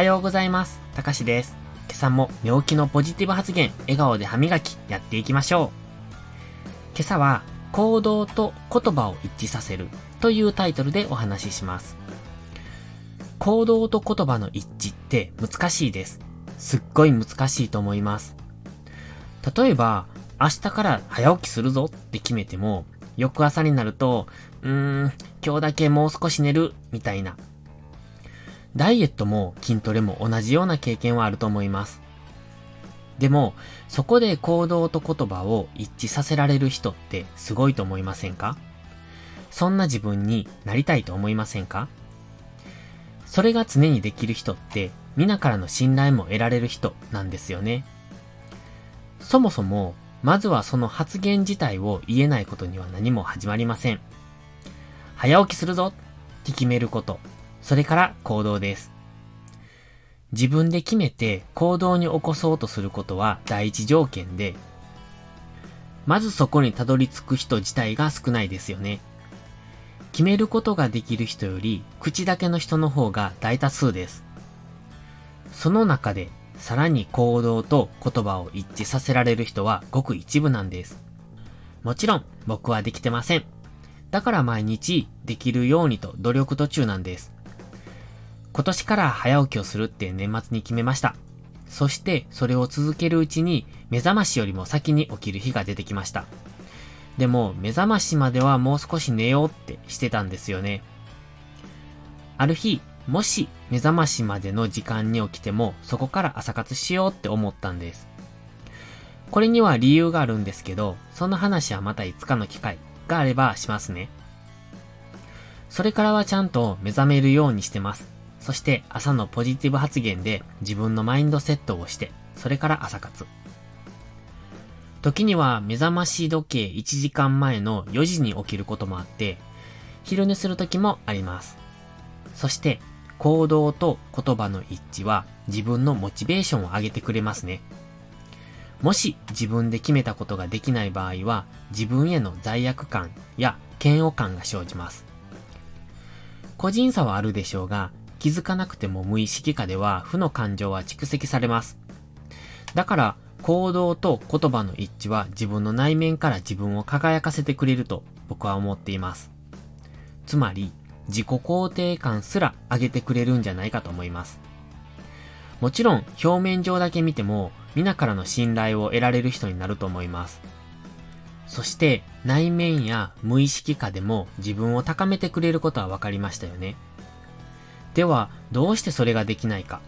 はようございます。たかしです。今朝も寝起きのポジティブ発言、笑顔で歯磨き、やっていきましょう。今朝は、行動と言葉を一致させるというタイトルでお話しします。行動と言葉の一致って難しいです。すっごい難しいと思います。例えば、明日から早起きするぞって決めても、翌朝になると、うーん、今日だけもう少し寝る、みたいな。ダイエットも筋トレも同じような経験はあると思います。でも、そこで行動と言葉を一致させられる人ってすごいと思いませんか？そんな自分になりたいと思いませんか？それが常にできる人って、皆からの信頼も得られる人なんですよね。そもそも、まずはその発言自体を言えないことには何も始まりません。早起きするぞって決めること。それから行動です。自分で決めて行動に起こそうとすることは第一条件で、まずそこにたどり着く人自体が少ないですよね。決めることができる人より口だけの人の方が大多数です。その中でさらに行動と言葉を一致させられる人はごく一部なんです。もちろん僕はできてません。だから毎日できるようにと努力途中なんです。今年から早起きをするって年末に決めました。そしてそれを続けるうちに目覚ましよりも先に起きる日が出てきました。でも目覚ましまではもう少し寝ようってしてたんですよね。ある日、もし目覚ましまでの時間に起きてもそこから朝活しようって思ったんです。これには理由があるんですけど、その話はまたいつかの機会があればしますね。それからはちゃんと目覚めるようにしてます。そして朝のポジティブ発言で自分のマインドセットをして、それから朝活。時には目覚まし時計1時間前の4時に起きることもあって、昼寝する時もあります。そして行動と言葉の一致は自分のモチベーションを上げてくれますね。もし自分で決めたことができない場合は自分への罪悪感や嫌悪感が生じます。個人差はあるでしょうが、気づかなくても無意識下では負の感情は蓄積されます。だから行動と言葉の一致は自分の内面から自分を輝かせてくれると僕は思っています。つまり自己肯定感すら上げてくれるんじゃないかと思います。もちろん表面上だけ見ても皆からの信頼を得られる人になると思います。そして内面や無意識下でも自分を高めてくれることは分かりましたよね。ではどうしてそれができないか。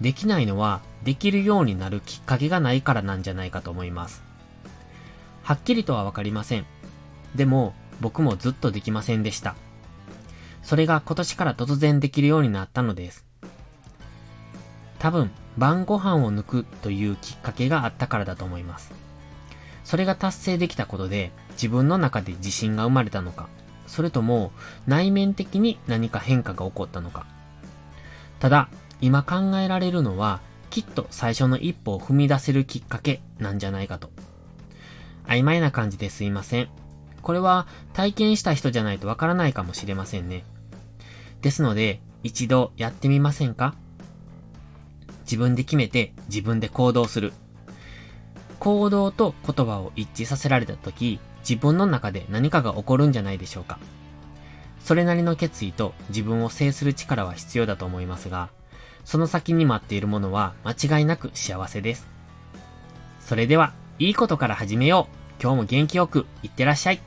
できないのはできるようになるきっかけがないからなんじゃないかと思います。はっきりとは分かりません。でも僕もずっとできませんでした。それが今年から突然できるようになったのです。多分、晩ご飯を抜くというきっかけがあったからだと思います。それが達成できたことで自分の中で自信が生まれたのか、それとも内面的に何か変化が起こったのか。ただ、今考えられるのは、きっと最初の一歩を踏み出せるきっかけなんじゃないかと。曖昧な感じですいません。これは体験した人じゃないとわからないかもしれませんね。ですので、一度やってみませんか？自分で決めて自分で行動する。行動と言葉を一致させられた時、自分の中で何かが起こるんじゃないでしょうか。それなりの決意と自分を制する力は必要だと思いますが、その先に待っているものは間違いなく幸せです。それでは、いいことから始めよう。今日も元気よく、いってらっしゃい。